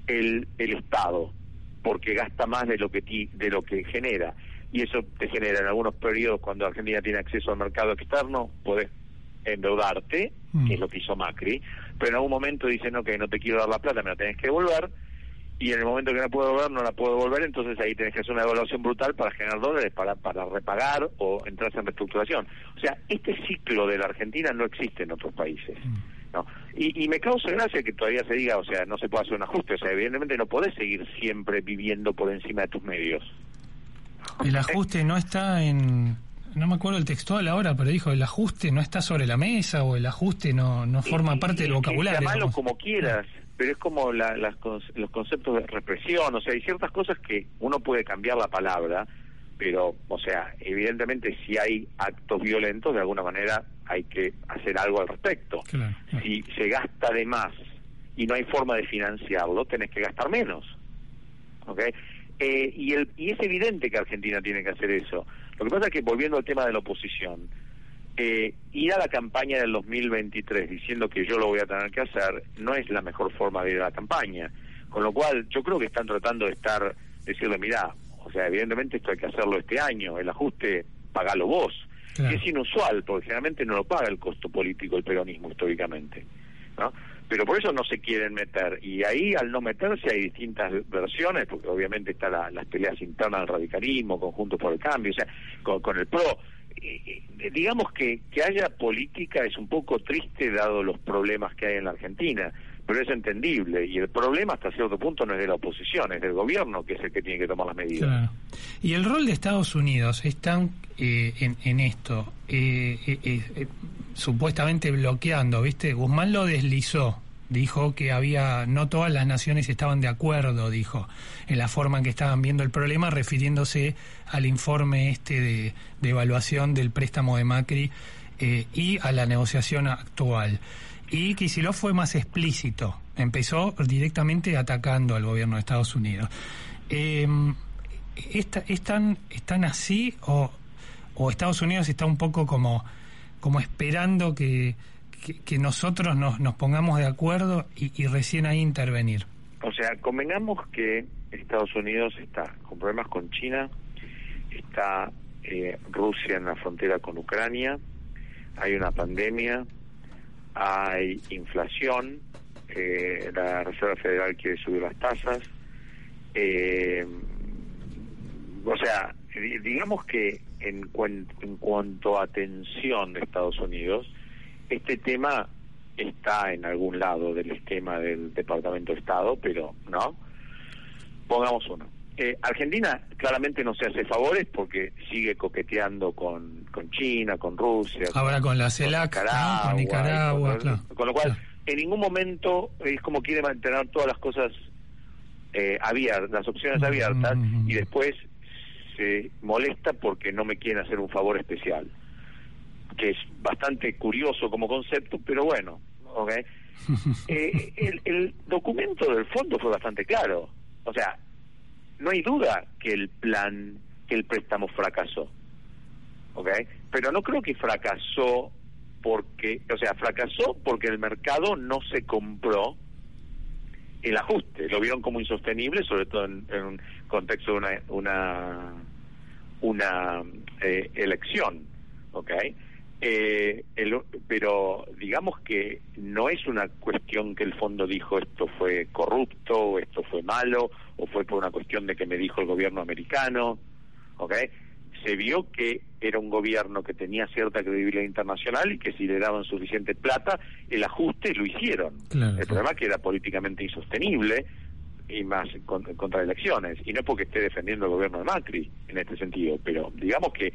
el, el Estado porque gasta más de lo que ti- de lo que genera y eso te genera en algunos periodos cuando Argentina tiene acceso al mercado externo podés endeudarte que es lo que hizo Macri pero en algún momento dicen ok no te quiero dar la plata me la tenés que devolver y en el momento que no puedo devolver no la puedo devolver entonces ahí tenés que hacer una devaluación brutal para generar dólares para para repagar o entrar en reestructuración o sea este ciclo de la Argentina no existe en otros países ¿no? Y, y me causa gracia que todavía se diga, o sea, no se puede hacer un ajuste, o sea, evidentemente no podés seguir siempre viviendo por encima de tus medios. El ajuste no está en... No me acuerdo el textual ahora, pero dijo, el ajuste no está sobre la mesa o el ajuste no, no forma parte del Y- vocabulario. Digamos. como quieras, pero es como la- las los conceptos de represión, o sea, hay ciertas cosas que uno puede cambiar la palabra, pero, o sea, evidentemente si hay actos violentos, de alguna manera hay que hacer algo al respecto. Si se gasta de más y no hay forma de financiarlo, tenés que gastar menos. ¿ok? Eh, y, el, y es evidente que Argentina tiene que hacer eso. Lo que pasa es que, volviendo al tema de la oposición, eh, ir a la campaña del 2023 diciendo que yo lo voy a tener que hacer no es la mejor forma de ir a la campaña. Con lo cual, yo creo que están tratando de estar, decirle, mirá, o sea, evidentemente esto hay que hacerlo este año, el ajuste pagalo vos. Claro. Que es inusual, porque generalmente no lo paga el costo político el peronismo históricamente. ¿No? Pero por eso no se quieren meter. Y ahí, al no meterse, hay distintas versiones, porque obviamente están la- las peleas internas del radicalismo, conjuntos por el cambio, o sea, con, con el PRO. Eh, eh, digamos que, que haya política es un poco triste dado los problemas que hay en la Argentina, pero es entendible. Y el problema hasta cierto punto no es de la oposición, es del gobierno que es el que tiene que tomar las medidas. Y el rol de Estados Unidos están eh, en, en esto, eh, eh, eh, eh, supuestamente bloqueando, ¿viste? Guzmán lo deslizó, dijo que había, no todas las naciones estaban de acuerdo, dijo, en la forma en que estaban viendo el problema, refiriéndose al informe este de, de evaluación del préstamo de Macri eh, y a la negociación actual. Y Kicillof fue más explícito, empezó directamente atacando al gobierno de Estados Unidos. Eh, ¿esta- ¿están, ¿Están así o, o Estados Unidos está un poco como, como esperando que, que, que nosotros nos, nos pongamos de acuerdo y, y recién ahí intervenir? O sea, convengamos que Estados Unidos está con problemas con China, está eh, Rusia en la frontera con Ucrania, hay una pandemia, hay inflación, eh, la Reserva Federal quiere subir las tasas, eh, o sea, di- digamos que en, cuen- en cuanto a tensión de Estados Unidos, este tema está en algún lado del esquema del Departamento de Estado, pero no. Pongamos uno. Eh, Argentina claramente no se hace favores porque sigue coqueteando con, con China, con Rusia. Ahora con la CELAC, con Nicaragua, con, claro. con lo cual, en ningún momento es como quiere mantener todas las cosas eh, abiertas, las opciones abiertas, y después se molesta porque no me quieren hacer un favor especial, que es bastante curioso como concepto, pero bueno, ¿ok? (laughs) Eh, el, el documento del fondo fue bastante claro, o sea, no hay duda que el plan, que el préstamo fracasó, ¿ok? Pero no creo que fracasó porque, o sea, fracasó porque el mercado no se compró el ajuste, lo vieron como insostenible, sobre todo en, en un contexto de una una, una eh, elección, ¿ok? Eh, el- pero digamos que no es una cuestión que el fondo dijo esto fue corrupto, o esto fue malo, o fue por una cuestión de que me dijo el gobierno americano, ¿ok? Se vio que era un gobierno que tenía cierta credibilidad internacional y que si le daban suficiente plata, el ajuste lo hicieron. Claro, el problema es que era políticamente insostenible y más con- contra elecciones. Y no es porque esté defendiendo el gobierno de Macri en este sentido, pero digamos que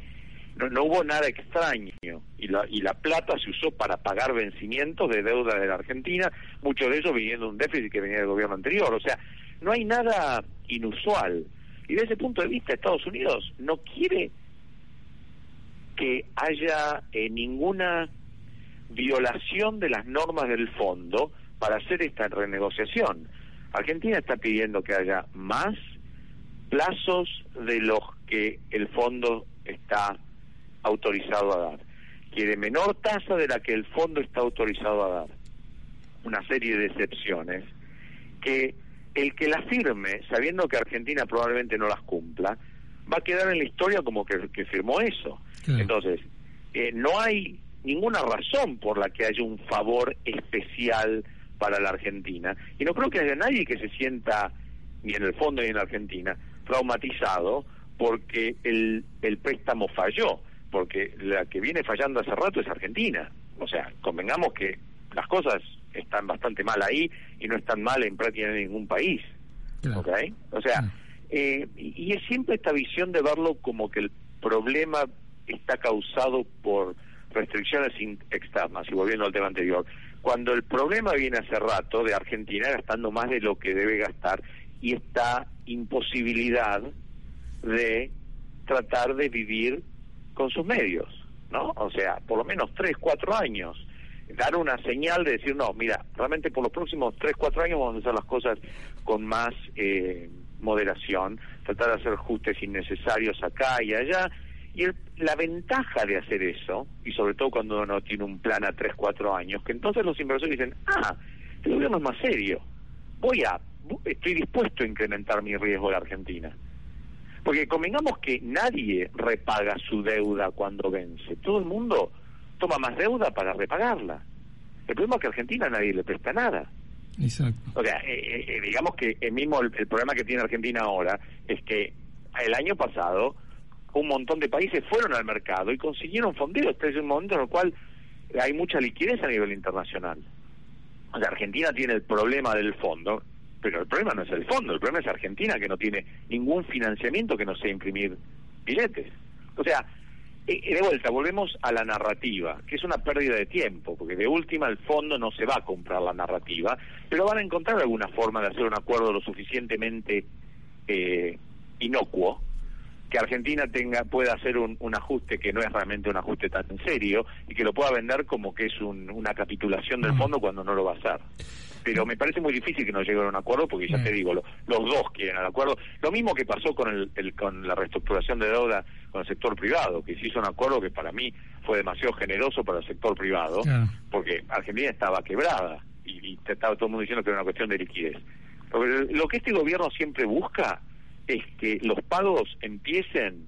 no, no hubo nada extraño y la, y la plata se usó para pagar vencimientos de deuda de la Argentina, muchos de ellos viniendo de un déficit que venía del gobierno anterior. O sea, no hay nada inusual. Y desde ese punto de vista, Estados Unidos no quiere que haya eh, ninguna violación de las normas del fondo para hacer esta renegociación. Argentina está pidiendo que haya más plazos de los que el fondo está autorizado a dar. Quiere menor tasa de la que el fondo está autorizado a dar. Una serie de excepciones que el que las firme, sabiendo que Argentina probablemente no las cumpla, va a quedar en la historia como que, que firmó eso. Entonces, eh, no hay ninguna razón por la que haya un favor especial para la Argentina. Y no creo que haya nadie que se sienta, ni en el fondo ni en la Argentina, traumatizado porque el, el préstamo falló. Porque la que viene fallando hace rato es Argentina. O sea, convengamos que las cosas están bastante mal ahí y no están mal en prácticamente ningún país. ¿ok? O sea, eh, y es siempre esta visión de verlo como que el problema está causado por restricciones externas, y volviendo al tema anterior, cuando el problema viene hace rato de Argentina gastando más de lo que debe gastar y esta imposibilidad de tratar de vivir con sus medios, ¿no? O sea, por lo menos tres, cuatro años, dar una señal de decir, no, mira, realmente por los próximos tres, cuatro años vamos a hacer las cosas con más eh, moderación, tratar de hacer ajustes innecesarios acá y allá. Y el- la ventaja de hacer eso, y sobre todo cuando uno tiene un plan a tres, cuatro años, que entonces los inversores dicen, ah, el gobierno es más serio, voy a, estoy dispuesto a incrementar mi riesgo de Argentina. Porque convengamos que nadie repaga su deuda cuando vence. Todo el mundo toma más deuda para repagarla. El problema es que a Argentina nadie le presta nada. Exacto. O sea, eh, eh, digamos que el mismo el, el problema que tiene Argentina ahora es que el año pasado un montón de países fueron al mercado y consiguieron fondeos. Este es un momento en el cual hay mucha liquidez a nivel internacional. O sea, Argentina tiene el problema del fondo, pero el problema no es el fondo, el problema es Argentina que no tiene ningún financiamiento que no sea imprimir billetes. O sea, de vuelta, volvemos a la narrativa, que es una pérdida de tiempo, porque de última el fondo no se va a comprar la narrativa, pero van a encontrar alguna forma de hacer un acuerdo lo suficientemente eh, inocuo que Argentina tenga pueda hacer un, un ajuste que no es realmente un ajuste tan serio y que lo pueda vender como que es un- una capitulación del fondo cuando no lo va a hacer. Pero me parece muy difícil que no lleguen a un acuerdo porque ya Mm. te digo, lo- los dos quieren el acuerdo. Lo mismo que pasó con, el, el- con la reestructuración de deuda con el sector privado, que se hizo un acuerdo que para mí fue demasiado generoso para el sector privado, porque Argentina estaba quebrada y, y estaba todo el mundo diciendo que era una cuestión de liquidez. Lo, lo que este gobierno siempre busca es que los pagos empiecen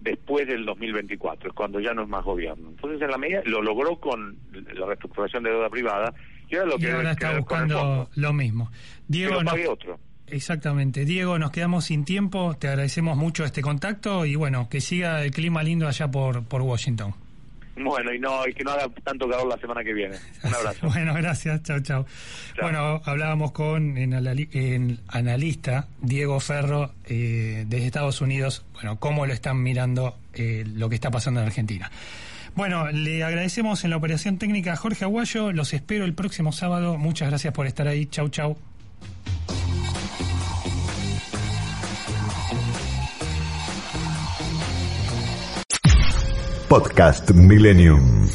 después del 2024, es cuando ya no es más gobierno. Entonces, en la medida, lo logró con la reestructuración de deuda privada ahora lo Y que ahora está buscando lo mismo. que Diego, lo pague otro. exactamente. Diego, nos quedamos sin tiempo. Te agradecemos mucho este contacto y bueno, que siga el clima lindo allá por, por Washington. Bueno, y no y que no haga tanto calor la semana que viene. Un abrazo. (laughs) Bueno, gracias. Chao, chao. Bueno, hablábamos con anali- el analista Diego Ferro eh, desde Estados Unidos. Bueno, cómo lo están mirando eh, lo que está pasando en Argentina. Bueno, le agradecemos en la operación técnica a Jorge Aguayo. Los espero el próximo sábado. Muchas gracias por estar ahí. Chau, chau. Podcast Millennium.